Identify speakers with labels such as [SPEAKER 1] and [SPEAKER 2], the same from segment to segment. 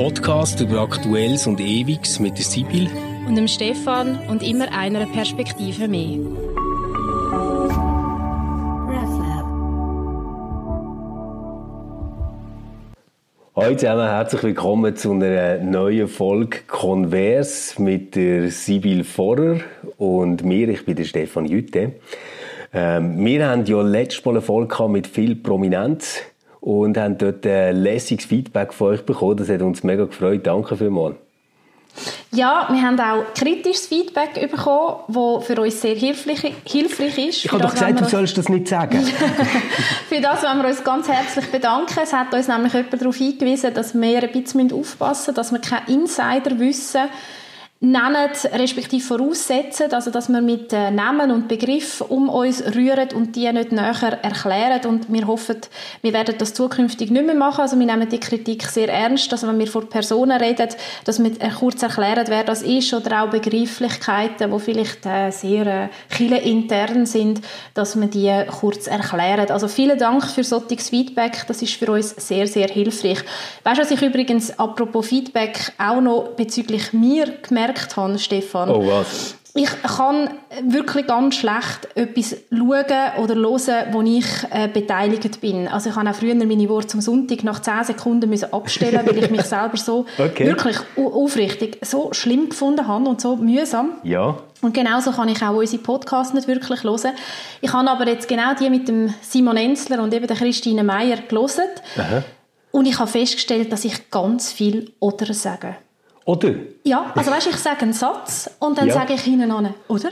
[SPEAKER 1] Podcast über Aktuelles und Ewiges mit der Sibyl
[SPEAKER 2] und dem Stefan und immer einer Perspektive mehr.
[SPEAKER 1] Hallo zusammen, herzlich willkommen zu einer neuen Folge Convers mit der Sibyl Vorer und mir, ich bin der Stefan Jütte. Ähm, wir haben ja letztes Mal eine Folge mit viel Prominenz und haben dort ein lässiges Feedback von euch bekommen. Das hat uns mega gefreut. Danke vielmals.
[SPEAKER 2] Ja, wir haben auch kritisches Feedback bekommen, das für uns sehr hilfreich, hilfreich ist.
[SPEAKER 1] Ich habe doch gesagt, du sollst das nicht sagen.
[SPEAKER 2] für das wollen wir uns ganz herzlich bedanken. Es hat uns nämlich jemand darauf hingewiesen, dass wir ein bisschen aufpassen müssen, dass wir kein Insider wissen, nennen, respektive voraussetzen, also dass wir mit äh, Namen und Begriffen um uns rühren und die nicht näher erklären und wir hoffen, wir werden das zukünftig nicht mehr machen, also wir nehmen die Kritik sehr ernst, also wenn wir vor Personen reden, dass wir äh, kurz erklären, wer das ist oder auch Begrifflichkeiten, die vielleicht äh, sehr äh, intern sind, dass wir die kurz erklären. Also vielen Dank für solches Feedback, das ist für uns sehr, sehr hilfreich. Weißt du, was ich übrigens, apropos Feedback, auch noch bezüglich mir gemerkt gemerkt habe, Stefan.
[SPEAKER 1] Oh, was?
[SPEAKER 2] Ich kann wirklich ganz schlecht etwas schauen oder hören, wo ich äh, beteiligt bin. Also ich habe auch früher meine Worte zum Sonntag nach 10 Sekunden müssen abstellen weil ich mich selber so okay. wirklich aufrichtig so schlimm gefunden habe und so mühsam.
[SPEAKER 1] Ja.
[SPEAKER 2] Und genauso kann ich auch unsere Podcasts nicht wirklich hören. Ich habe aber jetzt genau die mit dem Simon Enzler und eben der Christine Meyer gelesen. Aha. Und ich habe festgestellt, dass ich ganz viel «oder» sage.
[SPEAKER 1] Oder?
[SPEAKER 2] Ja, also weißt, ich sage einen Satz und dann ja. sage ich hinten an, oder?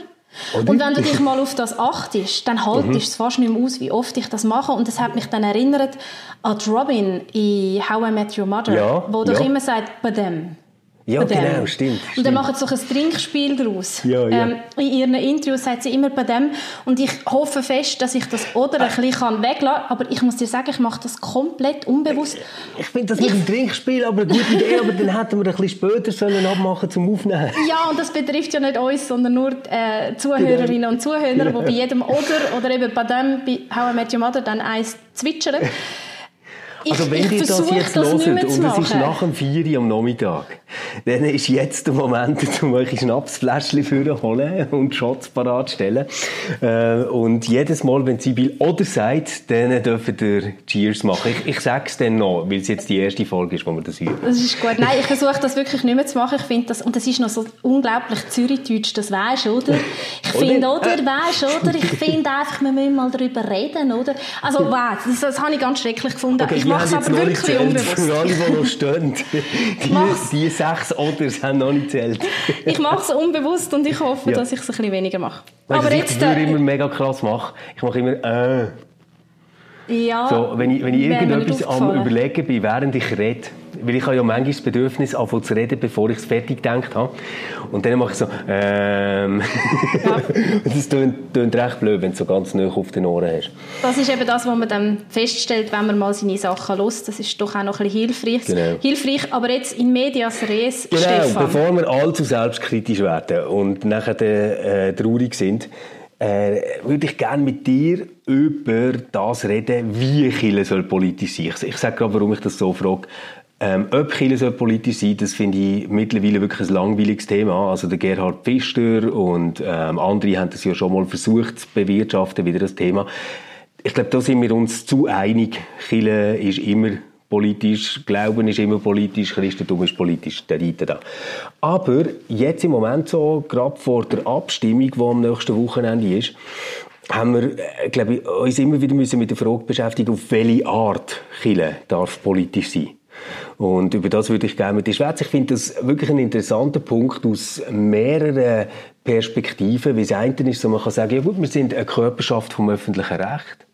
[SPEAKER 2] Oder? Und wenn du dich mal auf das achtest, dann haltest mhm. es fast nicht mehr aus, wie oft ich das mache. Und das hat mich dann erinnert an Robin in How I Met Your Mother,
[SPEAKER 1] ja,
[SPEAKER 2] wo doch immer sagt, bei dem.
[SPEAKER 1] Ja, genau, stimmt.
[SPEAKER 2] Und dann machen sie so ein Trinkspiel daraus.
[SPEAKER 1] Ja, ja. Ähm,
[SPEAKER 2] in ihren Interviews sagt sie immer bei dem. Und ich hoffe fest, dass ich das oder ein bisschen weglassen kann. Aber ich muss dir sagen, ich mache das komplett unbewusst.
[SPEAKER 1] Ich, ich finde das nicht ein Trinkspiel, aber eine gute Idee. aber dann hätten wir ein bisschen später sollen abmachen zum Aufnehmen.
[SPEAKER 2] Ja, und das betrifft ja nicht uns, sondern nur die äh, Zuhörerinnen und Zuhörer, die bei jedem oder oder eben bei dem, bei How I Met Your Mother, dann eins zwitschern.
[SPEAKER 1] Also wenn ihr das jetzt das hört und es ist nach dem 4 Uhr am Nachmittag, dann ist jetzt der Moment, um euch Schnapsfläschchen für holen und Shots parat stellen. Äh, und jedes Mal, wenn Sibyl oder sagt, dann dürft ihr Cheers machen. Ich, ich sage es dann noch, weil es jetzt die erste Folge ist, wo wir das üben.
[SPEAKER 2] Das ist gut. Nein, ich versuche das wirklich nicht mehr zu machen. Ich finde das, und das ist noch so unglaublich Zürichdeutsch, das weisst oder? Ich finde, oder, weisst oder? Ich finde einfach, wir müssen mal darüber reden, oder? Also, wow, das, das habe ich ganz schrecklich gefunden.
[SPEAKER 1] Okay,
[SPEAKER 2] ich mache es aber wirklich unbewusst.
[SPEAKER 1] Für alle, die noch stehen, die, die sechs Oders haben noch nicht zählt.
[SPEAKER 2] ich mache es unbewusst und ich hoffe, ja. dass ich es ein bisschen weniger mache.
[SPEAKER 1] Weißt, aber jetzt, ich würde äh, immer mega krass machen. Ich mache immer äh.
[SPEAKER 2] Ja,
[SPEAKER 1] so, wenn ich, wenn ich irgendetwas am überlegen bin, während ich rede, weil ich habe ja manchmal das Bedürfnis, anfangen zu reden, bevor ich es fertig gedacht habe. Und dann mache ich so, ähm. Ja. das klingt, recht blöd, wenn du so ganz nah auf den Ohren hast.
[SPEAKER 2] Das ist eben das, was man dann feststellt, wenn man mal seine Sachen hört. Das ist doch auch noch ein bisschen hilfreich.
[SPEAKER 1] Genau.
[SPEAKER 2] Hilfreich, aber jetzt in medias res,
[SPEAKER 1] genau,
[SPEAKER 2] Stefan.
[SPEAKER 1] bevor wir allzu selbstkritisch werden und nachher äh, traurig sind, äh, würde ich gerne mit dir über das reden, wie Chile soll politisch sein. Ich, ich sage gerade, warum ich das so frage. Ähm, ob Chile politisch sein das finde ich mittlerweile wirklich ein langweiliges Thema. Also der Gerhard Pfister und ähm, andere haben das ja schon mal versucht zu bewirtschaften, wieder das Thema. Ich glaube, da sind wir uns zu einig. Chile ist immer politisch, Glauben ist immer politisch, Christentum ist politisch, der Reiter da. Aber jetzt im Moment so, gerade vor der Abstimmung, die am nächsten Wochenende ist, haben wir, äh, glaube ich, uns immer wieder müssen mit der Frage beschäftigen, auf welche Art Chile darf politisch sein. Und über das würde ich gerne mit dir schwätzen. Ich finde das wirklich ein interessanter Punkt aus mehreren Perspektiven. Wie es eine ist, so man kann sagen, ja gut, wir sind eine Körperschaft vom öffentlichen Recht.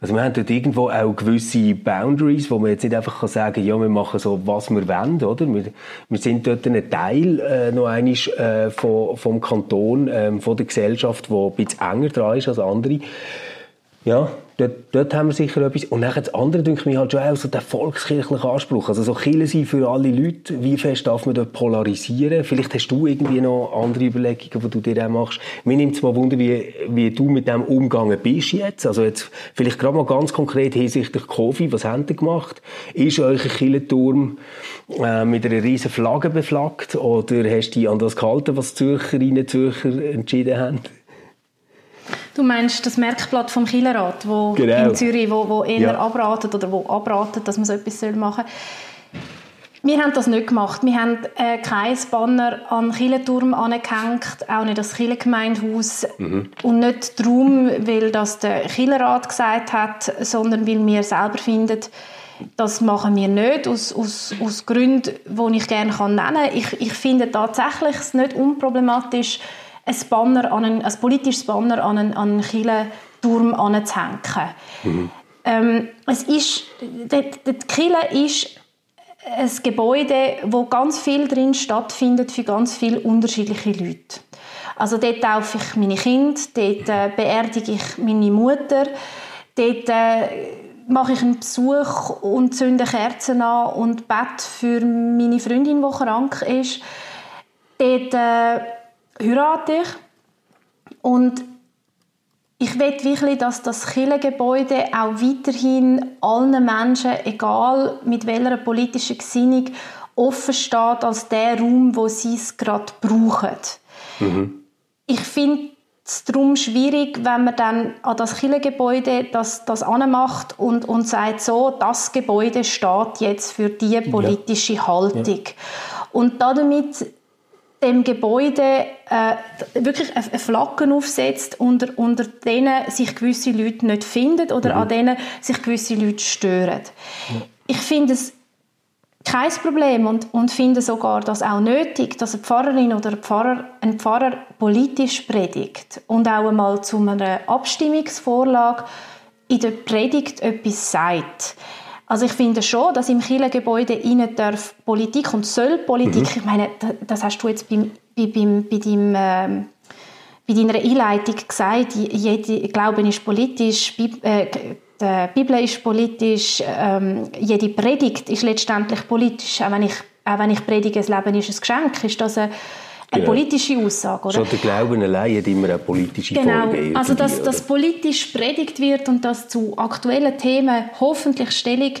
[SPEAKER 1] Also wir haben dort irgendwo auch gewisse Boundaries, wo man jetzt nicht einfach kann sagen ja, wir machen so, was wir wollen, oder? Wir, wir sind dort ein Teil äh, noch einmal äh, vom, vom Kanton, äh, von der Gesellschaft, wo ein bisschen enger dran ist als andere. Ja, dort, dort haben wir sicher etwas. Und dann das andere, denke ich mir halt schon auch so der volkskirchliche Anspruch. Also so Kirche sein für alle Leute. Wie fest darf man dort polarisieren? Vielleicht hast du irgendwie noch andere Überlegungen, die du dir auch machst. Mir nimmt es mal Wunder, wie, wie du mit dem umgegangen bist jetzt. Also jetzt vielleicht gerade mal ganz konkret hinsichtlich Covid. Was habt ihr gemacht? Ist euer Kirchenturm äh, mit einer riesen Flagge beflaggt? Oder hast du dich an das gehalten, was Zürcherinnen und Zürcher entschieden haben?
[SPEAKER 2] Du meinst das Merkblatt vom Killerrat, wo genau. in Zürich, wo, wo eher ja. abratet oder wo abratet, dass man so etwas machen soll. Wir haben das nicht gemacht. Wir haben äh, kein Banner an den Kirchenturm angehängt, auch nicht das Kirchengemeindehaus. Mhm. Und nicht darum, weil das der Killerrat gesagt hat, sondern weil wir selber finden, das machen wir nicht, aus, aus, aus Gründen, die ich gerne nennen kann. Ich, ich finde tatsächlich es nicht unproblematisch, ein, Banner an einen, ein politisches Banner an einen, an einen Kirchenturm anzuhängen. Mhm. Ähm, es ist, die, die Kirche ist ein Gebäude, wo ganz viel drin stattfindet für ganz viele unterschiedliche Leute. Also dort taufe ich meine Kinder, dort äh, beerdige ich meine Mutter, dort äh, mache ich einen Besuch und zünde Kerzen an und bete für meine Freundin, die krank ist. Dort äh, heirate ich. Und ich will wirklich, dass das Kirchengebäude auch weiterhin allen Menschen, egal mit welcher politischen Gesinnung, offen steht als der Raum, wo sie es gerade brauchen. Mhm. Ich finde es darum schwierig, wenn man dann an das Kirchengebäude das, das anmacht und, und sagt, so, das Gebäude steht jetzt für diese politische ja. Haltung. Ja. Und damit dem Gebäude äh, wirklich eine Flagge aufsetzt, unter, unter denen sich gewisse Leute nicht finden oder mhm. an denen sich gewisse Leute stören. Mhm. Ich finde es kein Problem und, und finde sogar das auch nötig, dass eine Pfarrerin oder ein Pfarrer, ein Pfarrer politisch predigt und auch einmal zu einer Abstimmungsvorlage in der Predigt etwas sagt. Also ich finde schon, dass im Kirchengebäude innen darf Politik und soll Politik, mhm. ich meine, das hast du jetzt beim, bei, beim, bei, deinem, äh, bei deiner Einleitung gesagt, jede Glauben ist politisch, äh, die Bibel ist politisch, ähm, jede Predigt ist letztendlich politisch, auch wenn ich, auch wenn ich predige, das Leben ist ein Geschenk, ist das eine eine genau. politische Aussage. Oder?
[SPEAKER 1] Schon der Glauben allein hat immer eine politische
[SPEAKER 2] genau.
[SPEAKER 1] Folge.
[SPEAKER 2] Also, dass, dass politisch predigt wird und dass zu aktuellen Themen hoffentlich Stellung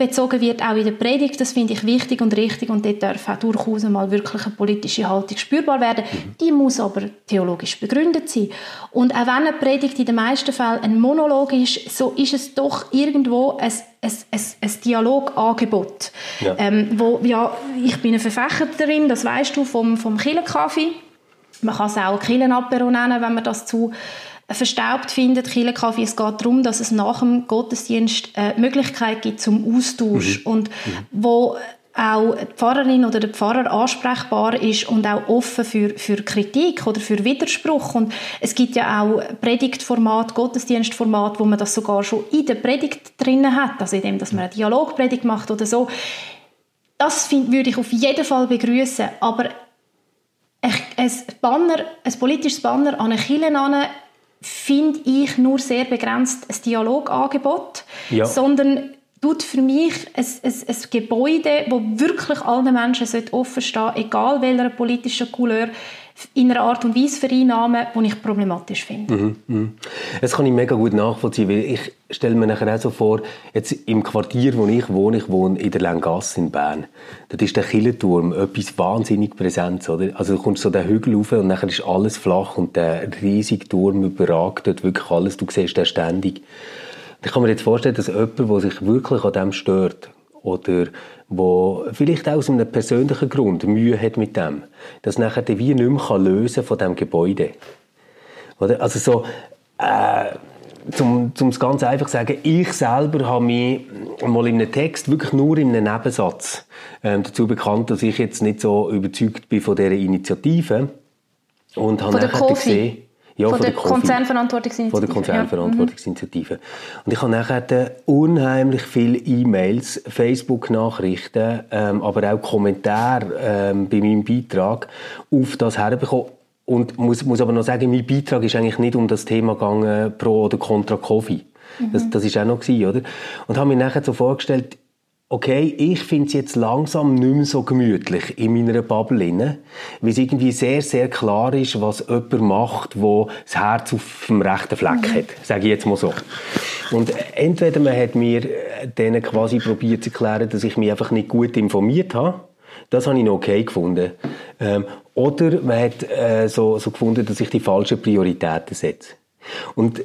[SPEAKER 2] bezogen wird, auch in der Predigt. Das finde ich wichtig und richtig und dort darf auch durchaus mal wirklich eine politische Haltung spürbar werden. Mhm. Die muss aber theologisch begründet sein. Und auch wenn eine Predigt in den meisten Fällen ein Monolog ist, so ist es doch irgendwo ein, ein, ein, ein Dialogangebot. Ja. Ähm, wo, ja, ich bin eine Verfechterin, das weißt du, vom, vom Killenkaffee. Man kann es auch Killenapero nennen, wenn man das zu verstaubt findet, Kirchenkaffee, es geht darum, dass es nach dem Gottesdienst äh, Möglichkeit gibt zum Austausch mhm. und mhm. wo auch die Pfarrerin oder der Pfarrer ansprechbar ist und auch offen für, für Kritik oder für Widerspruch. Und es gibt ja auch Predigtformat, Gottesdienstformat, wo man das sogar schon in der Predigt drinnen hat, also indem dass man eine Dialogpredigt macht oder so. Das find, würde ich auf jeden Fall begrüßen, aber ein, Banner, ein politisches Banner an eine Kirche finde ich nur sehr begrenzt ein Dialogangebot, ja. sondern tut für mich ein, ein, ein Gebäude, wo wirklich allen Menschen offen stehen egal welcher politischen Couleur, in einer Art und Weise vereinnahmen, die ich problematisch finde. Mhm,
[SPEAKER 1] mh. Das kann ich mega gut nachvollziehen, weil ich stelle mir nachher auch so vor, jetzt im Quartier, wo ich wohne, ich wohne in der Langasse in Bern, dort ist der Killenturm etwas wahnsinnig Präsentes, oder? Also du kommst so den Hügel rauf und nachher ist alles flach und der riesige Turm überragt dort wirklich alles, du siehst den ständig. Ich kann mir jetzt vorstellen, dass jemand, der sich wirklich an dem stört oder wo vielleicht auch aus einem persönlichen Grund Mühe hat mit dem, das nachher wie nicht mehr lösen von dem Gebäude. Oder? Also so, äh, zum, zum es ganz einfach zu sagen, ich selber habe mich mal in einem Text wirklich nur in einem Nebensatz ähm, dazu bekannt, dass ich jetzt nicht so überzeugt bin von dieser Initiative und habe
[SPEAKER 2] nachher gesehen, ja, von, von der, der Konzernverantwortungsinitiative.
[SPEAKER 1] Von der Konzernverantwortungsinitiative. Ja. Und ich habe nachher unheimlich viele E-Mails, Facebook-Nachrichten, ähm, aber auch Kommentare ähm, bei meinem Beitrag auf das herbekommen. Und muss, muss aber noch sagen, mein Beitrag ist eigentlich nicht um das Thema gegangen, pro oder contra Covid Mhm. Das, das ist auch noch gewesen, oder? Und habe mir nachher so vorgestellt, okay, ich finde es jetzt langsam nicht mehr so gemütlich in meiner Bubble weil es irgendwie sehr, sehr klar ist, was jemand macht, wo das Herz auf dem rechten Fleck mhm. hat, sage ich jetzt mal so. Und entweder man hat mir denen quasi probiert zu erklären, dass ich mich einfach nicht gut informiert habe, das habe ich noch okay gefunden. Ähm, oder man hat äh, so, so gefunden, dass ich die falschen Prioritäten setze. Und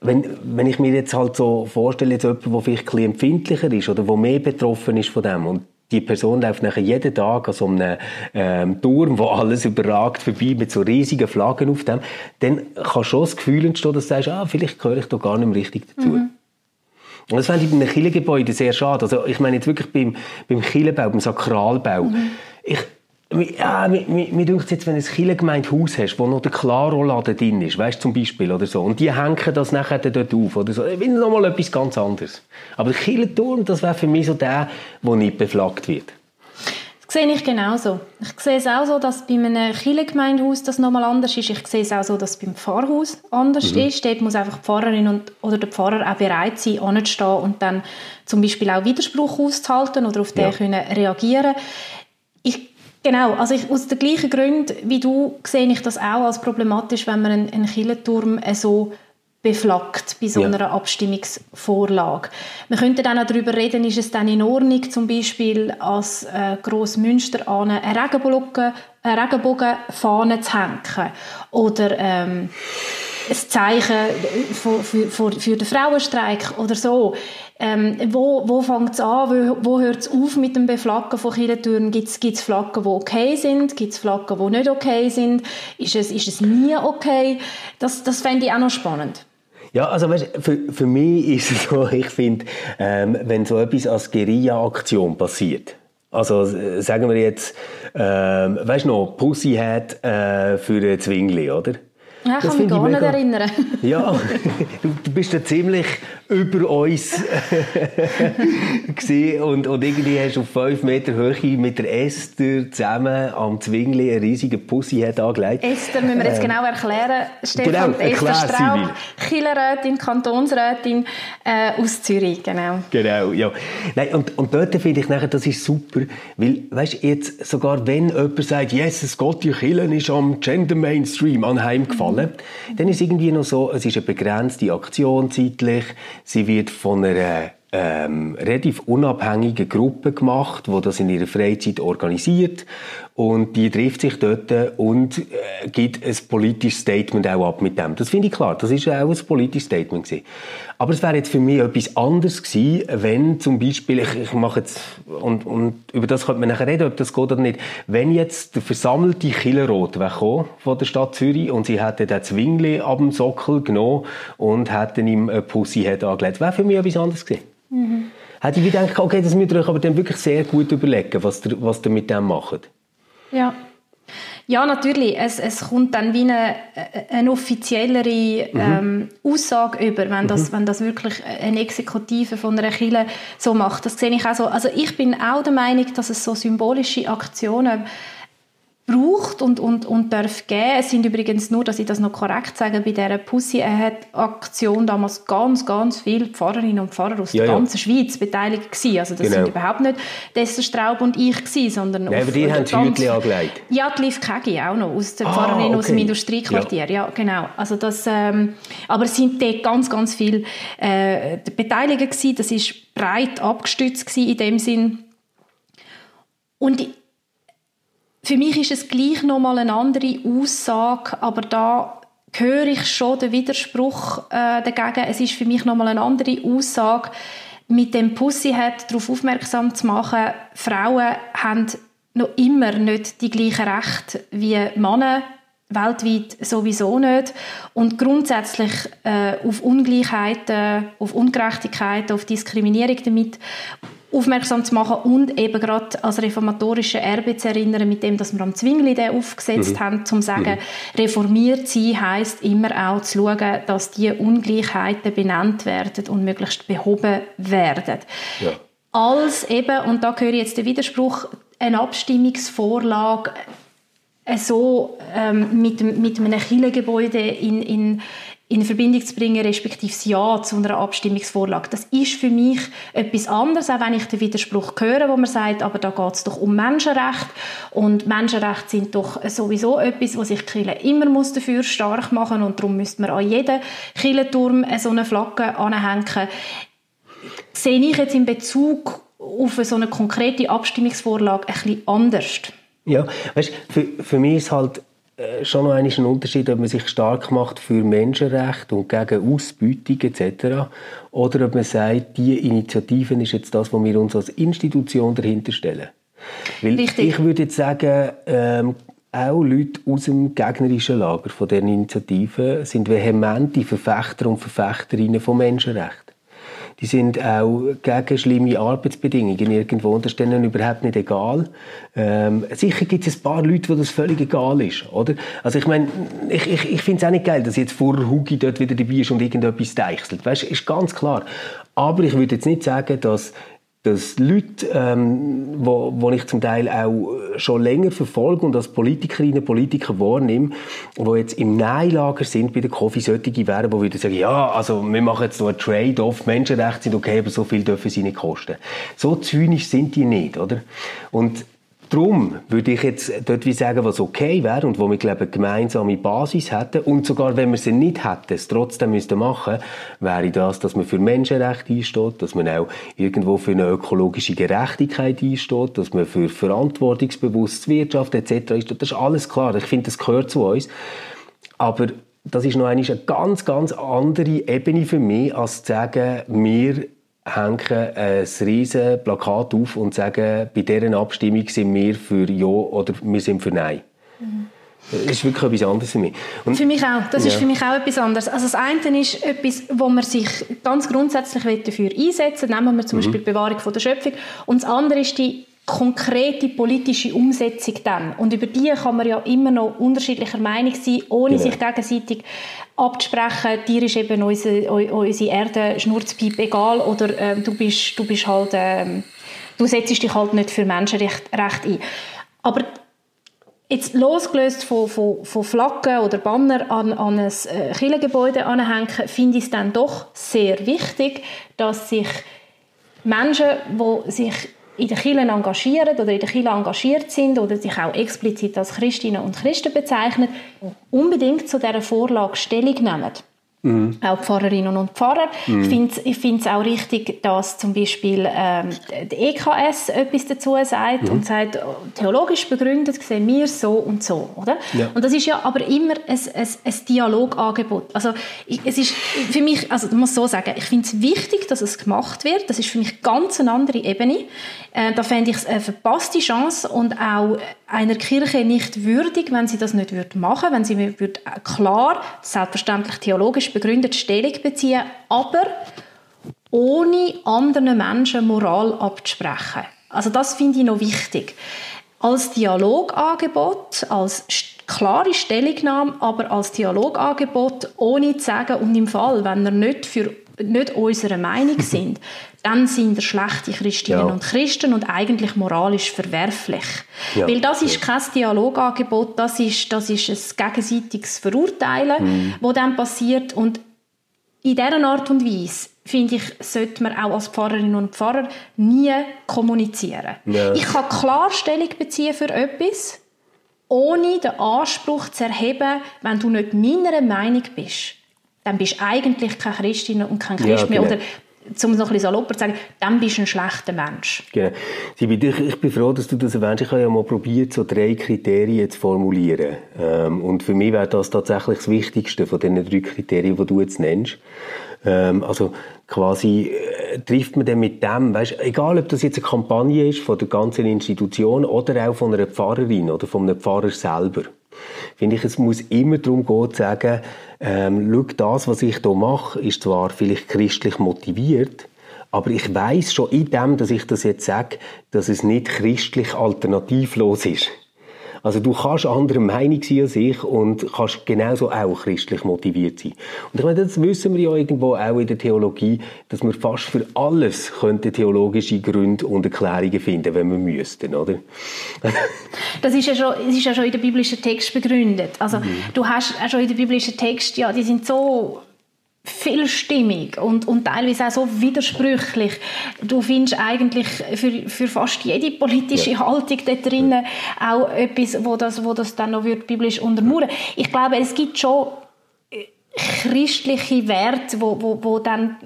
[SPEAKER 1] wenn, wenn ich mir jetzt halt so vorstelle, jetzt jemand, der vielleicht ein empfindlicher ist oder der mehr betroffen ist von dem und die Person läuft nachher jeden Tag an so einem ähm, Turm, wo alles überragt, vorbei mit so riesigen Flaggen auf dem, dann kann schon das Gefühl entstehen, dass du sagst, ah, vielleicht gehöre ich da gar nicht mehr richtig dazu. Mhm. Und das fände ich bei einem Kirchengebäude sehr schade. Also ich meine jetzt wirklich beim, beim Kirchenbau, beim Sakralbau. Mhm. Ich, ja, mir, mir, mir denkt jetzt, wenn du ein Kirchengemeinde Haus hast, wo noch der Klaro-Laden drin ist, weißt zum Beispiel, oder so, und die hängen das nachher dort auf, oder so, ich will noch mal etwas ganz anderes. Aber der Kirchenturm, das wäre für mich so der, der nicht beflaggt wird.
[SPEAKER 2] Das sehe ich genauso. Ich sehe es auch so, dass bei einem Kirchengemeindehaus das nochmal anders ist. Ich sehe es auch so, dass es beim Pfarrhaus anders mhm. ist. Dort muss einfach die Pfarrerin und, oder der Pfarrer auch bereit sein, anzustehen und dann zum Beispiel auch Widerspruch auszuhalten oder auf den ja. können reagieren. Ich Genau, also ich, aus den gleichen Gründen wie du sehe ich das auch als problematisch, wenn man einen, einen Kirchenturm so beflaggt bei so einer ja. Abstimmungsvorlage. Wir könnten dann auch darüber reden, ist es dann in Ordnung, zum Beispiel als äh, Grossmünster an eine Regenbogenfahne zu hängen oder ähm, ein Zeichen für, für, für den Frauenstreik oder so. Ähm, wo wo fängt es an? Wo, wo hört es auf mit dem Beflaggen von Kirchentüren? Gibt es Flaggen, die okay sind? Gibt es Flaggen, die nicht okay sind? Ist es, ist es nie okay? Das, das fände ich auch noch spannend.
[SPEAKER 1] Ja, also weißt, für, für mich ist es so, ich finde, ähm, wenn so etwas als Guerilla-Aktion passiert, also sagen wir jetzt, ähm, weißt du noch, Pussy hat äh, für ein Zwingli, oder?
[SPEAKER 2] Ja, ich kann mich gar nicht erinnern.
[SPEAKER 1] Ja, du, du bist ja ziemlich über uns und, und irgendwie hast du auf fünf Meter Höhe mit der Esther zusammen am Zwingli einen riesigen Pussy angelegt.
[SPEAKER 2] Esther müssen wir jetzt äh, genau erklären. Stefan, genau, Esther Straub, Killerrätin, Kantonsrätin äh, aus Zürich, genau.
[SPEAKER 1] Genau, ja. Nein, und, und dort finde ich nachher, das ist super, weil, weißt jetzt sogar wenn jemand sagt, Jesus Gott, die Killen ist am Gender Mainstream anheimgefallen, mhm. dann ist irgendwie noch so, es ist eine begrenzte Aktion zeitlich, Sie wird von einer ähm, relativ unabhängige Gruppe gemacht, wo das in ihrer Freizeit organisiert und die trifft sich dort und äh, gibt ein politisches Statement auch ab mit dem. Das finde ich klar, das ist auch ein politisches Statement gewesen. Aber es wäre jetzt für mich etwas anderes gewesen, wenn zum Beispiel, ich, ich mache jetzt, und, und über das könnte man nachher reden, ob das geht oder nicht, wenn jetzt der versammelte Killerrot wäre von der Stadt Zürich und sie hätten den Zwingli ab dem Sockel genommen und hätten ihm eine Pussyhead angelegt, wäre für mich etwas anderes gewesen. Mhm. Hätte ich gedacht, okay, das müsst ihr euch aber dann wirklich sehr gut überlegen, was ihr, was ihr mit dem macht.
[SPEAKER 2] Ja. Ja, natürlich. Es, es kommt dann wie eine, eine offiziellere mhm. ähm, Aussage über, wenn das, mhm. wenn das wirklich eine Exekutive von einer Kirche so macht. Das sehe ich auch so. Also ich bin auch der Meinung, dass es so symbolische Aktionen braucht und, und, und darf geben. Es sind übrigens nur, dass ich das noch korrekt sage, bei dieser Pussy-Aktion damals ganz, ganz viele Pfarrerinnen und Pfarrer aus ja, der ganzen ja. Schweiz beteiligt gewesen. Also das genau. sind überhaupt nicht Dessler Straub und ich gewesen, sondern...
[SPEAKER 1] Nein, aber die haben die Hütchen angelegt.
[SPEAKER 2] Ja, die Liv Kegi auch noch, aus der ah, Pfarrerin okay. aus dem Industriequartier. Ja. ja, genau. Also das, ähm, aber es sind dort ganz, ganz viele äh, Beteiligte gewesen. Das ist breit abgestützt gewesen in dem Sinn. Und für mich ist es gleich noch mal eine andere Aussage, aber da höre ich schon den Widerspruch äh, dagegen. Es ist für mich noch mal eine andere Aussage, mit dem Pussyhead darauf aufmerksam zu machen, Frauen haben noch immer nicht die gleichen Rechte wie Männer weltweit sowieso nicht und grundsätzlich äh, auf Ungleichheiten, auf Ungerechtigkeiten, auf Diskriminierung damit aufmerksam zu machen und eben gerade als reformatorische Erbe zu erinnern, mit dem, dass wir am Zwingli den aufgesetzt mhm. haben, zum sagen, mhm. reformiert sein heißt immer auch zu schauen, dass die Ungleichheiten benannt werden und möglichst behoben werden. Ja. Als eben, und da höre ich jetzt den Widerspruch, eine Abstimmungsvorlage so ähm, mit, mit einem Kirchengebäude in, in in Verbindung zu bringen, respektive das Ja zu einer Abstimmungsvorlage. Das ist für mich etwas anderes, auch wenn ich den Widerspruch höre, wo man sagt, aber da geht es doch um Menschenrechte und Menschenrechte sind doch sowieso etwas, wo sich Kirche immer muss dafür stark machen und darum müsste man an jeden Kirchenturm so eine Flagge anhängen. Sehe ich jetzt in Bezug auf so eine konkrete Abstimmungsvorlage ein bisschen anders.
[SPEAKER 1] Ja, weißt, für, für mich ist halt schon noch ein Unterschied, ob man sich stark macht für Menschenrechte und gegen Ausbeutung etc. Oder ob man sagt, die Initiative ist jetzt das, was wir uns als Institution dahinter stellen. Weil Richtig. ich würde jetzt sagen, ähm, auch Leute aus dem gegnerischen Lager von der Initiative sind vehemente Verfechter und Verfechterinnen von Menschenrechten die sind auch gegen schlimme Arbeitsbedingungen irgendwo und das ist denen überhaupt nicht egal. Ähm, sicher gibt es ein paar Leute, wo das völlig egal ist, oder? Also ich meine, ich, ich, ich finde es auch nicht geil, dass jetzt vorher Hugi dort wieder dabei ist und irgendetwas deichselt. Weißt, ist ganz klar. Aber ich würde jetzt nicht sagen, dass dass Leute, ähm, wo, wo ich zum Teil auch schon länger verfolge und als Politikerinnen und Politiker wahrnehme, die jetzt im Nein-Lager sind bei der Coffee, solche wären, die wieder sagen, ja, also wir machen jetzt noch ein Trade-off, Menschenrechte sind okay, aber so viel dürfen sie nicht kosten. So zynisch sind die nicht, oder? Und Darum würde ich jetzt dort wie sagen, was okay wäre und wo wir, glaube ich, eine gemeinsame Basis hätten und sogar, wenn wir sie nicht hätten, es trotzdem müssten machen, wäre das, dass man für Menschenrechte einsteht, dass man auch irgendwo für eine ökologische Gerechtigkeit einsteht, dass man für verantwortungsbewusste Wirtschaft etc. einsteht. Das ist alles klar. Ich finde, das gehört zu uns. Aber das ist noch eine ganz, ganz andere Ebene für mich, als zu sagen, wir hängen ein riesiges Plakat auf und sagen, bei dieser Abstimmung sind wir für Ja oder wir sind für Nein. Mhm. Das ist wirklich etwas anderes für mich.
[SPEAKER 2] Und für mich auch. Das ja. ist für mich auch etwas anderes. Also das eine ist etwas, wo man sich ganz grundsätzlich dafür einsetzen will. Nehmen wir zum mhm. Beispiel die Bewahrung von der Schöpfung. Und das andere ist die konkrete politische Umsetzung dann. Und über die kann man ja immer noch unterschiedlicher Meinung sein, ohne genau. sich gegenseitig abzusprechen, dir ist eben unsere, unsere Erde Schnurzpipe egal oder ähm, du, bist, du bist halt, ähm, du setzt dich halt nicht für Menschenrecht ein. Aber jetzt losgelöst von, von, von Flaggen oder Banner an, an ein äh, Kirchengebäude anhängen, finde ich es dann doch sehr wichtig, dass sich Menschen, die sich in den Kirchen engagieren oder in den Kirchen engagiert sind oder sich auch explizit als Christinnen und Christen bezeichnen, unbedingt zu dieser Vorlage Stellung nehmen. Mhm. Auch Pfarrerinnen und Pfarrer. Mhm. Ich finde es auch richtig, dass zum Beispiel ähm, der EKS etwas dazu sagt mhm. und sagt, oh, theologisch begründet sehen wir so und so. Oder? Ja. Und das ist ja aber immer ein, ein, ein Dialogangebot. Also ich, es ist für mich, also ich muss so sagen, ich finde es wichtig, dass es gemacht wird. Das ist für mich ganz eine andere Ebene. Äh, da fände ich es eine verpasste Chance und auch einer Kirche nicht würdig, wenn sie das nicht würde machen, wenn sie würde klar, selbstverständlich theologisch begründet Stellung beziehen, aber ohne anderen Menschen Moral abzusprechen. Also das finde ich noch wichtig. Als Dialogangebot, als klare Stellungnahme, aber als Dialogangebot, ohne zu sagen, und im Fall, wenn er nicht für nicht unserer Meinung sind, dann sind wir schlechte Christinnen ja. und Christen und eigentlich moralisch verwerflich. Ja. Weil das ist kein Dialogangebot, das ist, das ist ein gegenseitiges Verurteilen, mhm. wo dann passiert und in dieser Art und Weise finde ich, sollte man auch als Pfarrerin und Pfarrer nie kommunizieren. Ja. Ich kann klar Stellung beziehen für etwas, ohne den Anspruch zu erheben, wenn du nicht meiner Meinung bist dann bist du eigentlich keine Christin und kein Christ ja, mehr. Genau. Oder um es noch ein bisschen salopper zu sagen, dann bist du ein schlechter Mensch.
[SPEAKER 1] Genau. Ich bin froh, dass du das erwähnst. Ich habe ja mal probiert, so drei Kriterien zu formulieren. Ähm, und für mich wäre das tatsächlich das Wichtigste von den drei Kriterien, die du jetzt nennst. Ähm, also quasi äh, trifft man dann mit dem, weißt, egal ob das jetzt eine Kampagne ist von der ganzen Institution oder auch von einer Pfarrerin oder von einem Pfarrer selber finde ich, es muss immer darum gehen, zu sagen, ähm, schau, das, was ich hier mache, ist zwar vielleicht christlich motiviert, aber ich weiß schon in dem, dass ich das jetzt sage, dass es nicht christlich alternativlos ist. Also du kannst anderer Meinung sein als ich und kannst genauso auch christlich motiviert sein. Und ich meine, das wissen wir ja irgendwo auch in der Theologie, dass wir fast für alles könnten theologische Gründe und Erklärungen finden, wenn wir müssten, oder?
[SPEAKER 2] das ist ja schon, das ist ja schon in der biblischen Text begründet. Also mhm. du hast auch schon in der biblischen Text, ja, die sind so vielstimmig und, und teilweise auch so widersprüchlich. Du findest eigentlich für, für fast jede politische ja. Haltung da drinnen auch etwas, wo das, wo das dann noch wird biblisch untermauern Ich glaube, es gibt schon äh, christliche Werte, wo, wo, wo dann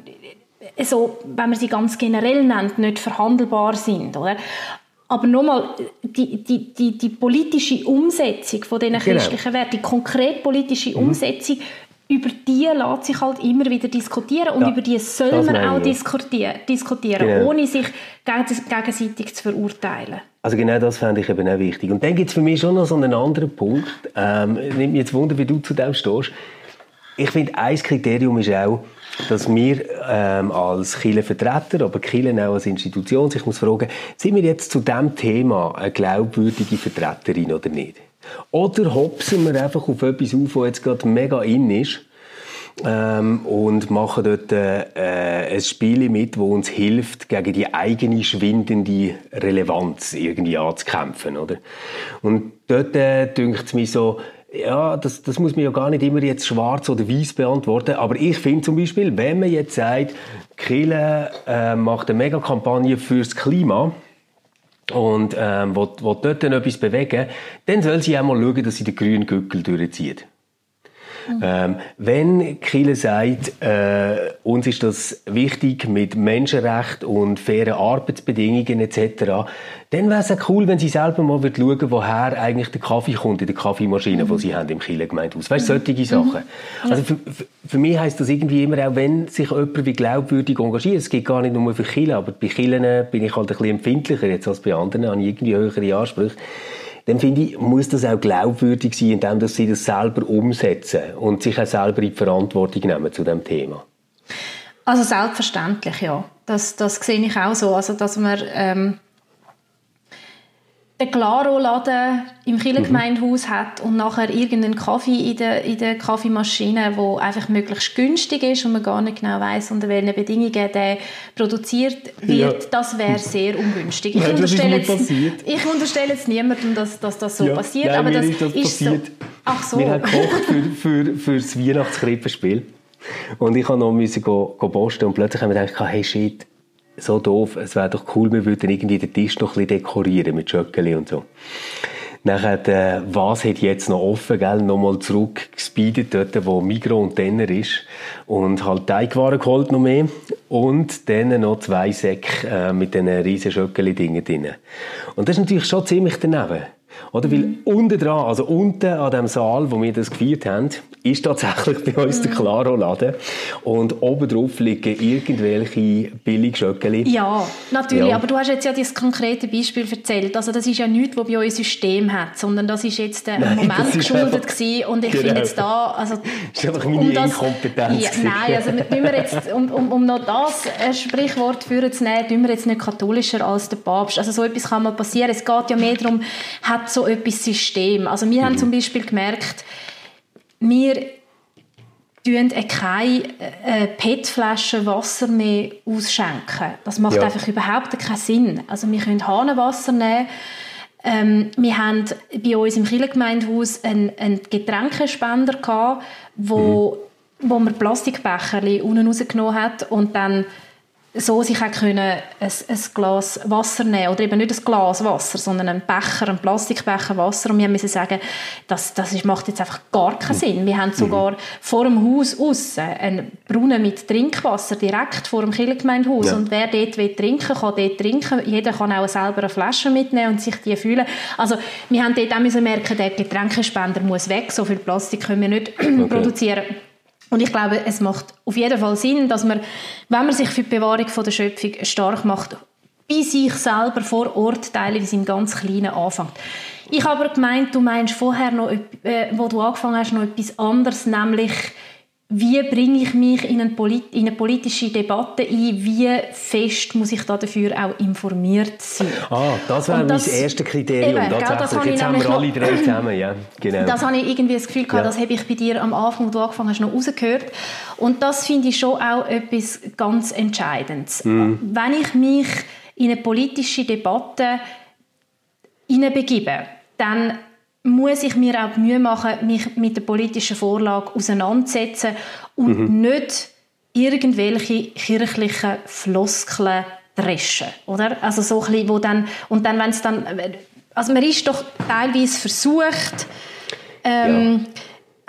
[SPEAKER 2] äh, so, wenn man sie ganz generell nennt, nicht verhandelbar sind, oder? Aber nochmal, die, die, die, die politische Umsetzung von diesen genau. christlichen Werten, die konkret politische mhm. Über die lässt sich halt immer wieder diskutieren und ja, über die soll man auch diskutieren, diskutieren genau. ohne sich gegenseitig zu verurteilen.
[SPEAKER 1] Also genau das fände ich eben auch wichtig. Und dann gibt es für mich schon noch so einen anderen Punkt. Ähm, nimmt mich jetzt Wunder, wie du zu dem stehst. Ich finde, ein Kriterium ist auch, dass wir ähm, als Kirchenvertreter, aber Kirchen auch als Institution, sich muss fragen, sind wir jetzt zu diesem Thema eine glaubwürdige Vertreterin oder nicht? Oder hopsen wir einfach auf etwas auf, das jetzt gerade mega in ist ähm, und machen dort äh, ein Spiel mit, das uns hilft, gegen die eigene schwindende Relevanz irgendwie anzukämpfen. Oder? Und dort äh, dünkt es mir so, ja, das, das muss man ja gar nicht immer jetzt schwarz oder weiß beantworten, aber ich finde zum Beispiel, wenn man jetzt sagt, Kille äh, macht eine Megakampagne fürs Klima, und ähm, will, will dort dann etwas bewegen, dann soll sie auch mal schauen, dass sie den grünen Gückel durchzieht. Mhm. Ähm, wenn Kiel sagt, äh, uns ist das wichtig mit Menschenrecht und fairen Arbeitsbedingungen etc., dann wäre es auch cool, wenn sie selber mal schauen würden, woher eigentlich der Kaffee kommt in der Kaffeemaschine, mhm. die sie haben im Kieler Gemeindehaus. Weißt du, solche mhm. Sachen. Mhm. Also für, für mich heisst das irgendwie immer auch, wenn sich jemand wie glaubwürdig engagiert, es geht gar nicht nur für Kiel, aber bei Kielen bin ich halt ein bisschen empfindlicher jetzt als bei anderen, habe ich irgendwie höhere Ansprüche dann finde ich, muss das auch glaubwürdig sein, indem dass sie das selber umsetzen und sich auch selber in die Verantwortung nehmen zu dem Thema.
[SPEAKER 2] Also selbstverständlich, ja. Das, das sehe ich auch so. Also, dass man ähm, den Claro-Laden im Kirchengemeindehaus mhm. hat und nachher irgendeinen Kaffee in der, in der Kaffeemaschine, wo einfach möglichst günstig ist und man gar nicht genau weiß, unter welchen Bedingungen der produziert wird, ja. das wäre sehr ungünstig. Ich, Nein, unterstelle jetzt, ich unterstelle jetzt niemandem, dass, dass das so ja. passiert, Nein,
[SPEAKER 1] aber
[SPEAKER 2] das
[SPEAKER 1] ist, das ist so. Ach so. Wir haben gekocht für, für, für das Weihnachtskrippenspiel und ich musste noch müssen go, go posten und plötzlich haben wir gedacht, hey shit, so doof, es wäre doch cool, wir würden irgendwie den Tisch noch ein bisschen dekorieren mit Schöckeli und so. Nachher, äh, was hat jetzt noch offen, gell? Nochmal zurück gespeedet dort, wo Migro und Denner ist. Und halt Teigwaren geholt noch mehr. Und dann noch zwei Säcke äh, mit diesen riesen Schöckeli-Dingen drin. Und das ist natürlich schon ziemlich daneben. Oder? Weil mhm. unten dran, also unten an dem Saal, wo wir das gefeiert haben, ist tatsächlich bei uns mhm. der Claro-Laden. Und oben drauf liegen irgendwelche Billigschöckeli.
[SPEAKER 2] Ja, natürlich. Ja. Aber du hast jetzt ja das konkrete Beispiel erzählt. Also das ist ja nichts, was bei uns System hat, sondern das ist jetzt ein Nein, Moment geschuldet gewesen. Und ich genau. finde jetzt da... Also,
[SPEAKER 1] das ist einfach meine um das, Inkompetenz.
[SPEAKER 2] Ja, nein, also wir jetzt, um, um, um noch das Sprichwort führen zu nehmen, tun wir jetzt nicht katholischer als der Papst. Also so etwas kann mal passieren. Es geht ja mehr darum, hat so etwas System. Also wir mhm. haben zum Beispiel gemerkt, wir tun keine äh, PET-Flaschen Wasser mehr ausschenken. Das macht ja. einfach überhaupt keinen Sinn. Also wir können Hahnenwasser nehmen. Ähm, wir haben bei uns im Kirchengemeindehaus einen, einen Getränkespender gehabt, wo, mhm. wo man Plastikbecher unten rausgenommen hat und dann so sich auch können ein, ein Glas Wasser nehmen oder eben nicht ein Glas Wasser, sondern ein Becher, ein Plastikbecher Wasser und wir müssen sagen, das, das macht jetzt einfach gar keinen Sinn. Wir haben sogar mhm. vor dem Haus aussen einen Brunnen mit Trinkwasser direkt vor dem Kirchengemeindehaus ja. und wer dort will trinken, kann dort trinken. Jeder kann auch selber eine Flasche mitnehmen und sich die fühlen. Also wir haben dort auch müssen merken, der Getränkespender muss weg, so viel Plastik können wir nicht okay. produzieren. Und ich glaube, es macht auf jeden Fall Sinn, dass man, wenn man sich für die Bewahrung von der Schöpfung stark macht, bei sich selber vor Ort teilweise im ganz Kleinen anfängt. Ich habe aber gemeint, du meinst vorher noch, äh, wo du angefangen hast, noch etwas anderes, nämlich wie bringe ich mich in eine, Polit in eine, politische Debatte ein, wie fest muss ich da dafür auch informiert sein.
[SPEAKER 1] Ah, das wäre mein erstes Kriterium. Eben,
[SPEAKER 2] gell, das Jetzt haben wir alle drei zusammen, ja, genau. Das habe ich irgendwie das Gefühl gehabt, ja. das habe ich bei dir am Anfang, wo du angefangen hast, noch rausgehört. Und das finde ich schon auch etwas ganz Entscheidendes. Mhm. Wenn ich mich in eine politische Debatte hineinbegebe, dann muss ich mir auch die Mühe machen, mich mit der politischen Vorlage auseinanderzusetzen und mhm. nicht irgendwelche kirchlichen Floskeln dreschen, oder? Also so ein bisschen, wo dann, und dann, wenn es dann, also man ist doch teilweise versucht, ähm, ja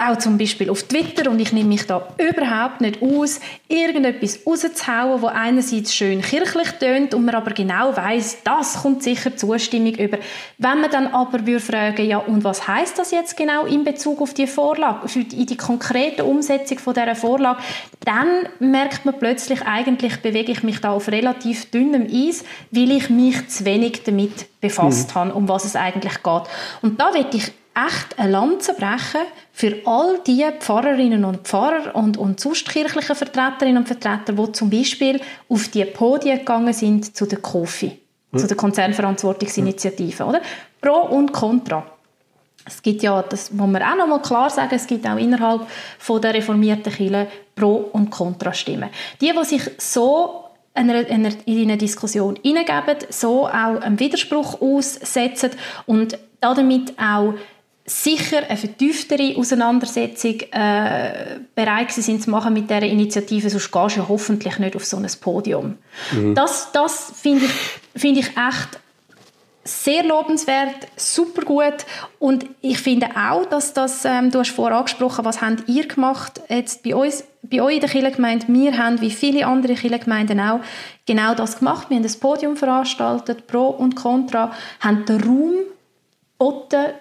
[SPEAKER 2] auch zum Beispiel auf Twitter und ich nehme mich da überhaupt nicht aus, irgendetwas rauszuhauen, wo einerseits schön kirchlich tönt und man aber genau weiß, das kommt sicher Zustimmung über. Wenn man dann aber würde fragen, ja und was heißt das jetzt genau in Bezug auf die Vorlage, für die, die konkrete Umsetzung von dieser Vorlage, dann merkt man plötzlich, eigentlich bewege ich mich da auf relativ dünnem Eis, weil ich mich zu wenig damit befasst mhm. habe, um was es eigentlich geht. Und da wird ich echt eine Lanze brechen für all die Pfarrerinnen und Pfarrer und, und sonst kirchliche Vertreterinnen und Vertreter, die zum Beispiel auf die Podien gegangen sind zu der KOFI, hm. zu der Konzernverantwortungsinitiative, hm. oder? Pro und Contra. Es gibt ja, das muss man auch noch mal klar sagen, es gibt auch innerhalb von der reformierten Kirche Pro- und Kontrastimmen. Die, die sich so in eine Diskussion hineingeben, so auch einen Widerspruch aussetzen und damit auch sicher eine vertieftere Auseinandersetzung äh, bereit sind zu machen mit dieser Initiative, sonst gehst du ja hoffentlich nicht auf so ein Podium. Mhm. Das, das finde ich, find ich echt sehr lobenswert, super gut und ich finde auch, dass das, ähm, du hast vorher angesprochen, was habt ihr gemacht jetzt bei uns, bei euch in der Kirchengemeinde, wir haben, wie viele andere Kirchengemeinden auch, genau das gemacht. Wir haben das Podium veranstaltet, Pro und Contra, haben den Raum geboten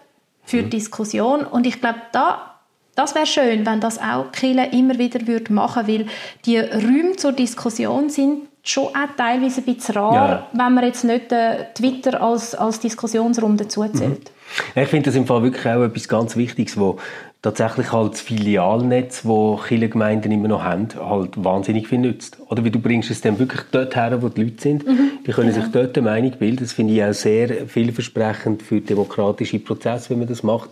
[SPEAKER 2] für mhm. Diskussion. Und ich glaube, da das wäre schön, wenn das auch Kirche immer wieder würde machen weil die Räume zur Diskussion sind schon auch teilweise ein bisschen rar, ja. wenn man jetzt nicht äh, Twitter als, als Diskussionsraum dazu zählt.
[SPEAKER 1] Mhm. Ich finde das im Fall wirklich auch etwas ganz Wichtiges, wo tatsächlich halt das Filialnetz, das viele Gemeinden immer noch haben, halt wahnsinnig viel nützt. Oder wie du bringst es dann wirklich dort her, wo die Leute sind. Mhm, die können genau. sich dort eine Meinung bilden. Das finde ich auch sehr vielversprechend für demokratische Prozesse, wenn man das macht.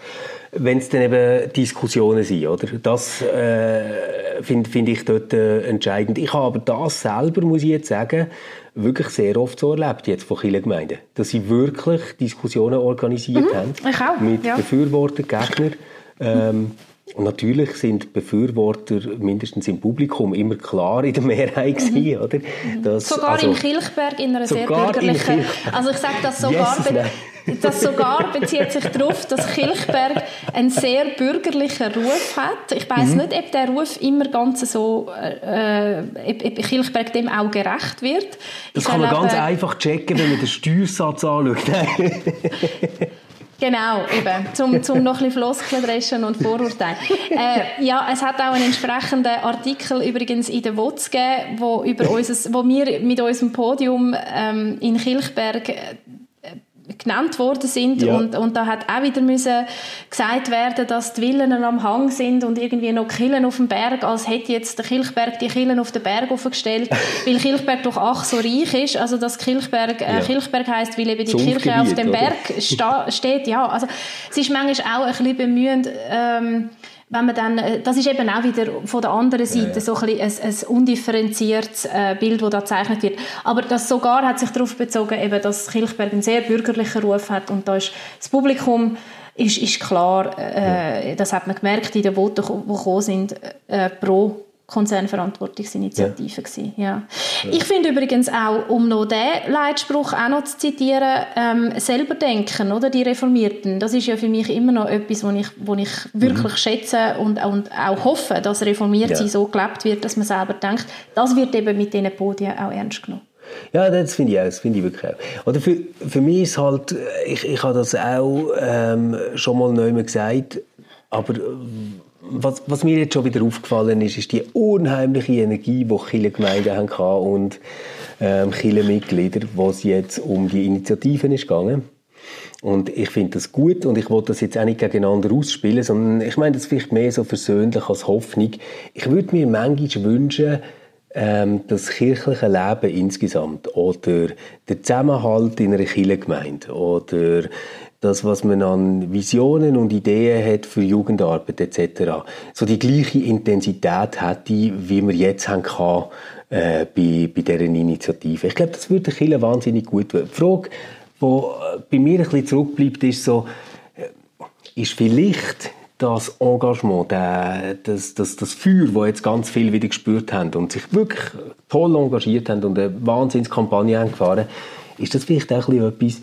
[SPEAKER 1] Wenn es dann eben Diskussionen sind, oder? Das äh, finde find ich dort äh, entscheidend. Ich habe aber das selber, muss ich jetzt sagen, wirklich sehr oft so erlebt jetzt von Kirchengemeinden, dass sie wirklich Diskussionen organisiert mhm, haben.
[SPEAKER 2] Ich auch,
[SPEAKER 1] mit
[SPEAKER 2] ja.
[SPEAKER 1] Befürwortern, Gegnern. Ähm, und natürlich sind Befürworter mindestens im Publikum immer klar in der Mehrheit gewesen, mhm. oder?
[SPEAKER 2] Das, sogar also, in Kilchberg in einer sehr bürgerlichen... Also ich sage das sogar... Yes, das sogar bezieht sich darauf, dass Kilchberg einen sehr bürgerlichen Ruf hat. Ich weiß mhm. nicht, ob der Ruf immer ganz so, äh, ob, ob Kilchberg dem auch gerecht wird.
[SPEAKER 1] Das ich kann man ganz einfach checken, wenn man den Steuersatz anschaut.
[SPEAKER 2] Genau, eben, zum, zum noch ein bisschen Floskeln dreschen und Vorurteile. äh, ja, es hat auch einen entsprechenden Artikel übrigens in der WOTS gegeben, wo, über unser, wo wir mit unserem Podium ähm, in Kilchberg genannt worden sind ja. und, und da hat auch wieder müssen gesagt werden, dass die Villen am Hang sind und irgendwie noch Killen auf dem Berg, als hätte jetzt der Kilchberg die Killen auf den Berg aufgestellt, weil Kilchberg doch ach so reich ist, also dass Kilchberg äh, ja. Kilchberg heißt, weil eben die Kirche auf dem Berg steht, ja, also es ist manchmal auch ein bisschen bemühend, ähm, wenn man dann, äh, das ist eben auch wieder von der anderen Seite ja, ja. so ein, ein, ein undifferenziertes äh, Bild, das da gezeichnet wird. Aber das sogar hat sich darauf bezogen, eben, dass Kilchberg einen sehr bürgerlichen Ruf hat und da ist das Publikum ist, ist klar, äh, das hat man gemerkt in den Voten, die gekommen sind, äh, pro Konzernverantwortungsinitiative ja. Ja. ja. Ich finde übrigens auch, um noch den Leitspruch auch noch zu zitieren, ähm, selber denken, oder die Reformierten, das ist ja für mich immer noch etwas, was ich, wo ich wirklich mhm. schätze und, und auch hoffe, dass reformiert ja. so gelebt wird, dass man selber denkt. Das wird eben mit diesen Podien auch ernst genommen.
[SPEAKER 1] Ja, das finde ich auch, das finde ich wirklich auch. Oder für, für mich ist halt, ich, ich habe das auch ähm, schon mal neu gesagt, aber was, was, mir jetzt schon wieder aufgefallen ist, ist die unheimliche Energie, die Kirchengemeinden hatten und ähm, Kirchenmitglieder, wo es jetzt um die Initiativen ist gegangen. Und ich finde das gut und ich wollte das jetzt auch nicht gegeneinander ausspielen, sondern ich meine das vielleicht mehr so versöhnlich als Hoffnung. Ich würde mir manchmal wünschen, ähm, das kirchliche Leben insgesamt oder der Zusammenhalt in einer Kirchengemeinde oder das, was man an Visionen und Ideen hat für Jugendarbeit etc., so die gleiche Intensität hätte, wie wir jetzt haben kann, äh, bei, bei dieser Initiative. Ich glaube, das würde der Kirche wahnsinnig gut tun. Die Frage, die äh, bei mir ein bisschen zurückbleibt, ist so, äh, ist vielleicht das Engagement, das, das, das Feuer, das jetzt ganz viele wieder gespürt haben und sich wirklich toll engagiert haben und eine Wahnsinnskampagne haben gefahren, ist das vielleicht auch ein bisschen etwas,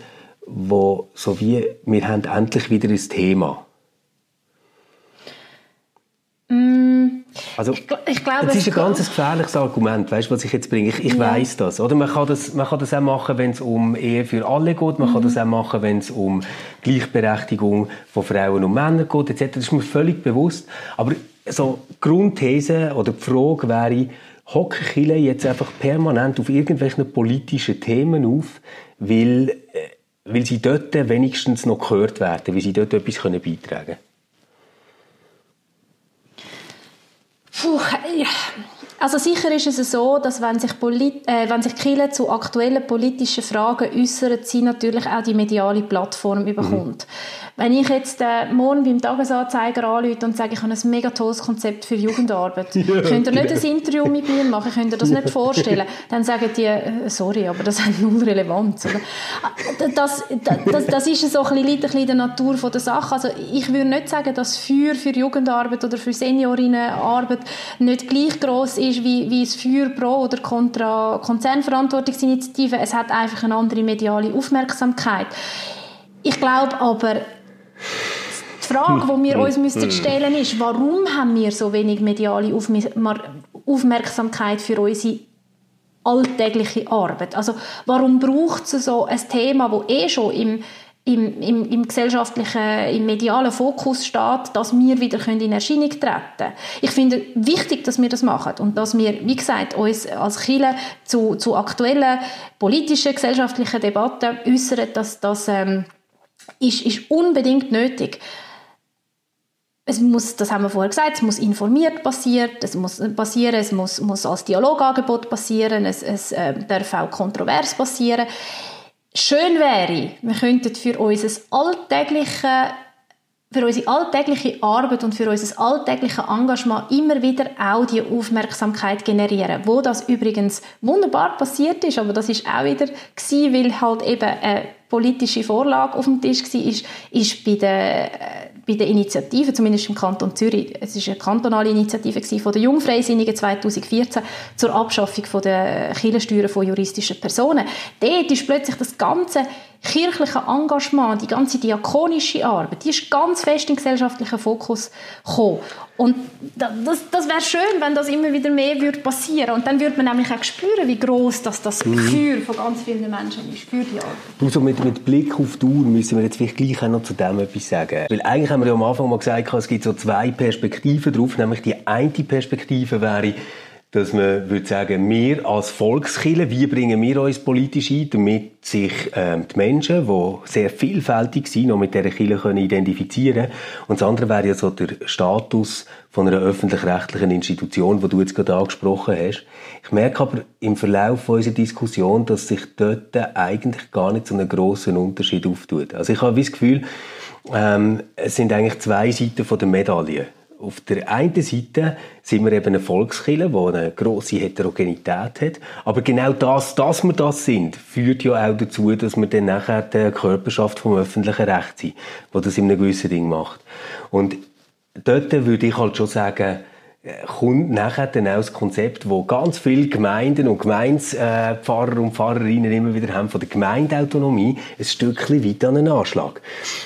[SPEAKER 1] wo so wie wir haben endlich wieder ein Thema.
[SPEAKER 2] Mm,
[SPEAKER 1] also, ich, ich glaube, das ist ein ganz gefährliches Argument, weißt, was ich jetzt bringe. Ich, ich ja. weiß das, oder? Man kann das, man kann das auch machen, wenn es um Ehe für alle geht. Man mhm. kann das auch machen, wenn es um Gleichberechtigung von Frauen und Männern geht, etc. Das ist mir völlig bewusst. Aber so Grundthese oder die Frage wäre, hocken Chile jetzt einfach permanent auf irgendwelchen politischen Themen auf, weil weil sie dort wenigstens noch gehört werden, weil sie dort etwas können beitragen können?
[SPEAKER 2] Puh, also sicher ist es so, dass wenn sich, Polit äh, wenn sich Kirche zu aktuellen politischen Fragen äußern, sie natürlich auch die mediale Plattform bekommt. Mhm. Wenn ich jetzt äh, morgen beim Tagesanzeiger anrufe und sage, ich habe ein mega tolles Konzept für Jugendarbeit, ja, könnt ihr nicht ein Interview mit mir machen, könnt ihr das nicht vorstellen, dann sagen die, äh, sorry, aber das hat null Relevanz. Oder? Das, das, das ist so ein bisschen, ein bisschen der Natur von der Sache. Also ich würde nicht sagen, dass Feuer für Jugendarbeit oder für Seniorinnenarbeit nicht gleich groß ist wie, wie das Feuer pro oder contra Konzernverantwortungsinitiative. Es hat einfach eine andere mediale Aufmerksamkeit. Ich glaube aber, die Frage, die wir uns müssten stellen ist, warum haben wir so wenig mediale Aufmerksamkeit für unsere alltägliche Arbeit? Also warum braucht es so ein Thema, das eh schon im, im, im, im gesellschaftlichen, im medialen Fokus steht, dass wir wieder in Erscheinung treten können. Ich finde wichtig, dass wir das machen und dass wir, wie gesagt, uns als Chile zu, zu aktuellen politischen, gesellschaftlichen Debatten äußern, dass das ähm, ist, ist unbedingt nötig es muss, das haben wir vorher gesagt, es muss informiert passieren, es muss passieren, es muss, muss als Dialogangebot passieren, es, es äh, darf auch kontrovers passieren. Schön wäre, wir könnten für unser alltägliche für unsere alltägliche Arbeit und für unser alltägliches Engagement immer wieder auch die Aufmerksamkeit generieren. Wo das übrigens wunderbar passiert ist, aber das ist auch wieder gewesen, weil halt eben eine politische Vorlage auf dem Tisch war, ist, ist bei der bei der Initiative, zumindest im Kanton Zürich, es ist eine kantonale Initiative von der Jungfreisinnigen 2014 zur Abschaffung von der Kirchensteuern von juristischen Personen. Dort ist plötzlich das ganze kirchliche Engagement, die ganze diakonische Arbeit, die ist ganz fest in den gesellschaftlichen Fokus gekommen. Und das, das wäre schön, wenn das immer wieder mehr würde passieren Und dann würde man nämlich auch spüren, wie groß das, das mhm. Gefühl von ganz vielen Menschen ist für die Arbeit.
[SPEAKER 1] Also mit, mit Blick auf die Uhr müssen wir jetzt vielleicht gleich auch noch zu dem etwas sagen. Weil eigentlich haben wir ja am Anfang mal gesagt, es gibt so zwei Perspektiven drauf. Nämlich die eine Perspektive wäre, dass man würde sagen, wir als Volkskille, wie bringen wir uns politisch ein, damit sich ähm, die Menschen, die sehr vielfältig sind, noch mit dieser Kille können identifizieren können. Und das andere wäre ja so der Status von einer öffentlich-rechtlichen Institution, wo du jetzt gerade angesprochen hast. Ich merke aber im Verlauf unserer Diskussion, dass sich dort eigentlich gar nicht so einen grossen Unterschied auftut. Also ich habe das Gefühl, ähm, es sind eigentlich zwei Seiten von der Medaille auf der einen Seite sind wir eben eine Volkskille, die eine grosse Heterogenität hat. Aber genau das, dass wir das sind, führt ja auch dazu, dass wir dann nachher die Körperschaft vom öffentlichen Recht sind, die das in einem gewissen Ding macht. Und dort würde ich halt schon sagen, kommt nachher dann auch das Konzept, wo ganz viele Gemeinden und Gemeindepfarrer und Pfarrerinnen immer wieder haben von der Gemeindeautonomie ein Stückchen weit an einen Anschlag.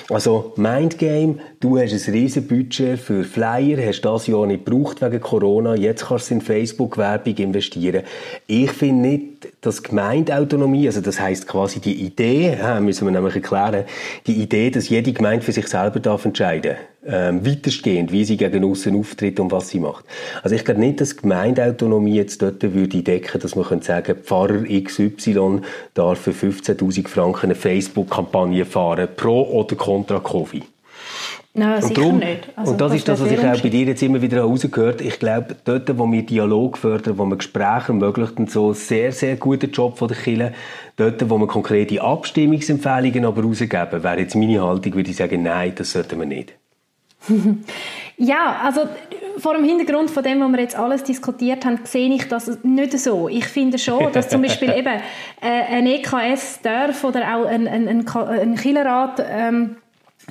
[SPEAKER 1] Also Mindgame, du hast ein riesen Budget für Flyer, hast das Jahr nicht gebraucht wegen Corona, jetzt kannst du in Facebook-Werbung investieren. Ich finde nicht, dass Gemeindeautonomie, also das heißt quasi die Idee, müssen wir nämlich erklären, die Idee, dass jede Gemeinde für sich selber darf entscheiden ähm, weiterstehend, wie sie gegen außen auftritt und was sie macht. Also ich glaube nicht, dass Gemeindeautonomie jetzt dort würde decken, dass man könnte sagen, Pfarrer XY darf für 15'000 Franken eine Facebook-Kampagne fahren, pro oder contra Covid.
[SPEAKER 2] Nein,
[SPEAKER 1] und, darum, also, und das, das ist das, was ich auch bei dir jetzt immer wieder herausgehört Ich glaube, dort, wo wir Dialog fördern, wo wir Gespräche ermöglichen, so sehr, sehr guter Job von der Kirche, dort, wo wir konkrete Abstimmungsempfehlungen aber rausgeben, wäre jetzt meine Haltung, würde ich sagen, nein, das sollten wir nicht.
[SPEAKER 2] ja, also vor dem Hintergrund von dem, was wir jetzt alles diskutiert haben, sehe ich das nicht so. Ich finde schon, dass zum Beispiel eben äh, ein EKS darf oder auch ein, ein, ein, ein Killerrat ähm,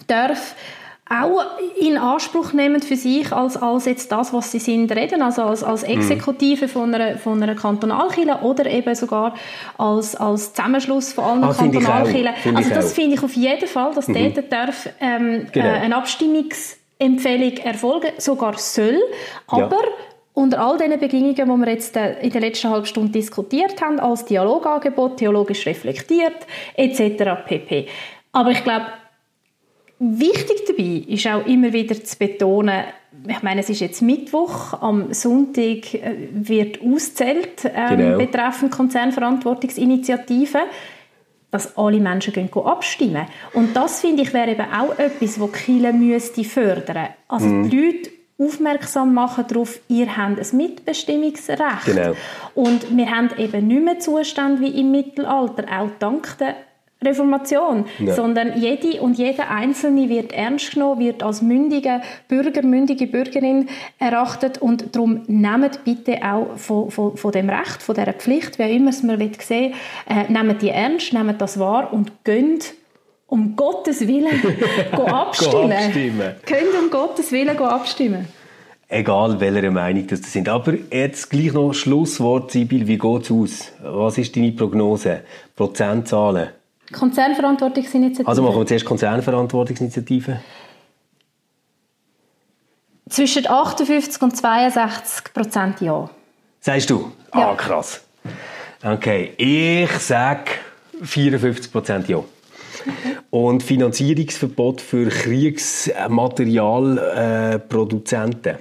[SPEAKER 2] darf auch in Anspruch nehmen für sich als, als jetzt das, was sie sind, reden, also als, als mhm. Exekutive von einer, von einer Kantonalkirche oder eben sogar als, als Zusammenschluss von allen ah, Kantonalkirchen. Also das finde ich auf jeden Fall, dass mhm. dort darf, ähm, genau. äh, eine Abstimmungsempfehlung erfolgen, sogar soll, aber ja unter all diesen Bedingungen, die wir jetzt äh, in der letzten halben Stunde diskutiert haben, als Dialogangebot, theologisch reflektiert, etc. pp. Aber ich glaube, Wichtig dabei ist auch immer wieder zu betonen, ich meine, es ist jetzt Mittwoch, am Sonntag äh, wird auszählt ähm, genau. betreffend Konzernverantwortungsinitiative, dass alle Menschen gehen abstimmen. Und das finde ich wäre eben auch etwas, was Kiel müsste fördern. Also mm. die Leute aufmerksam machen darauf, ihr habt ein Mitbestimmungsrecht. Genau. Und wir haben eben nicht mehr Zustand wie im Mittelalter, auch dank der Reformation, ja. sondern jede und jeder Einzelne wird ernst genommen, wird als mündige Bürger, mündige Bürgerin erachtet und darum nehmt bitte auch von, von, von dem Recht, von dieser Pflicht, wie auch immer es man sehen äh, nehmt die ernst, nehmt das wahr und gönnt um Gottes Willen abstimmen. abstimmen. Könnt um Gottes Willen abstimmen.
[SPEAKER 1] Egal, welcher Meinung das sind. Aber jetzt gleich noch Schlusswort, Sibyl, wie geht es aus? Was ist deine Prognose? Prozentzahlen?
[SPEAKER 2] Konzernverantwortungsinitiative.
[SPEAKER 1] Also machen wir zuerst Konzernverantwortungsinitiative.
[SPEAKER 2] Zwischen 58 und 62 Prozent ja.
[SPEAKER 1] Sagst du? Ja. Ah, krass. Okay, ich sage 54 Prozent ja. Und Finanzierungsverbot für Kriegsmaterialproduzenten. Äh,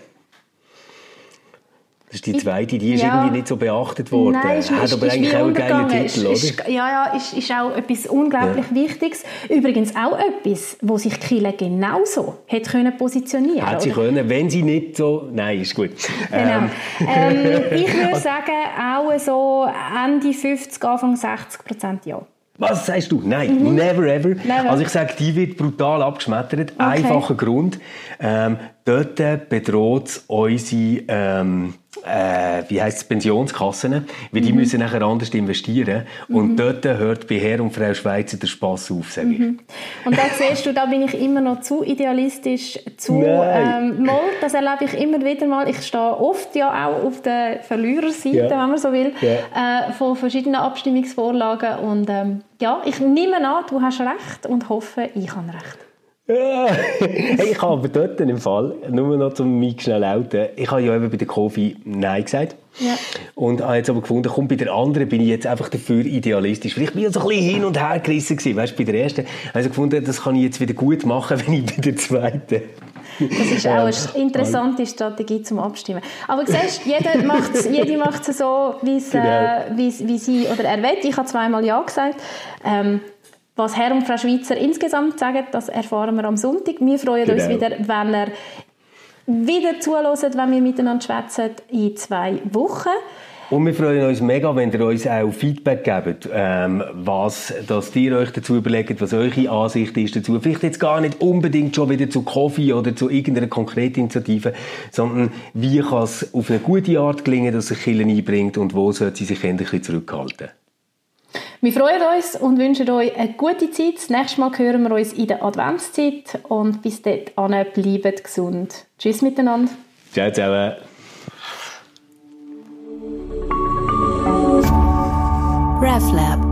[SPEAKER 1] das ist die zweite, die ist ja. irgendwie nicht so beachtet worden.
[SPEAKER 2] Nein, ist, Hat aber ist, eigentlich auch einen geilen Titel, oder? Ist, ja, ja, ist, ist auch etwas unglaublich ja. Wichtiges. Übrigens auch etwas, wo sich Kille genauso hätte können positionieren
[SPEAKER 1] Hätte sie können, wenn sie nicht so... Nein, ist gut.
[SPEAKER 2] Genau. Ähm, ähm, ich würde sagen, auch so Ende 50, Anfang 60 Prozent ja.
[SPEAKER 1] Was sagst du? Nein, mhm. never ever. Never. Also ich sage, die wird brutal abgeschmettert. Okay. Einfacher Grund. Ähm, dort bedroht es unsere ähm, äh, wie heißt Pensionskassen, weil die mhm. müssen nachher anders investieren und mhm. dort hört bei Herr und Frau Schweizer der Spass auf, sage ich. Mhm.
[SPEAKER 2] Und da siehst du, da bin ich immer noch zu idealistisch, zu ähm, mal, das erlebe ich immer wieder mal, ich stehe oft ja auch auf der Verliererseite, ja. wenn man so will, ja. äh, von verschiedenen Abstimmungsvorlagen und ähm, ja, ich nehme an, du hast recht und hoffe, ich habe recht.
[SPEAKER 1] Ja. ich habe aber dort im Fall, nur noch zum mich schnell lauten, ich habe ja eben bei der Kofi Nein gesagt. Ja. Und habe jetzt aber gefunden, komm, bei der anderen bin ich jetzt einfach dafür idealistisch. Vielleicht bin ich so ein bisschen hin und her gerissen gewesen. Weißt, bei der ersten habe ich gefunden, das kann ich jetzt wieder gut machen, wenn ich bei der zweiten
[SPEAKER 2] das ist auch eine interessante Strategie zum Abstimmen. Aber du siehst, jeder macht es jede macht es so, wie, genau. äh, wie, wie sie oder er will. Ich habe zweimal Ja gesagt. Ähm, was Herr und Frau Schweizer insgesamt sagen, das erfahren wir am Sonntag. Wir freuen genau. uns wieder, wenn er wieder zuhört, wenn wir miteinander schwätzen in zwei Wochen.
[SPEAKER 1] Und wir freuen uns mega, wenn ihr uns auch Feedback gebt, ähm, was dass ihr euch dazu überlegt, was eure Ansicht ist dazu. Vielleicht jetzt gar nicht unbedingt schon wieder zu Coffee oder zu irgendeiner konkreten Initiative, sondern wie kann es auf eine gute Art gelingen, dass sich Killen einbringt und wo sollte sie sich endlich zurückhalten.
[SPEAKER 2] Wir freuen uns und wünschen euch eine gute Zeit. Das nächste Mal hören wir uns in der Adventszeit und bis dahin bleibt gesund. Tschüss miteinander.
[SPEAKER 1] Ciao zusammen. RefLab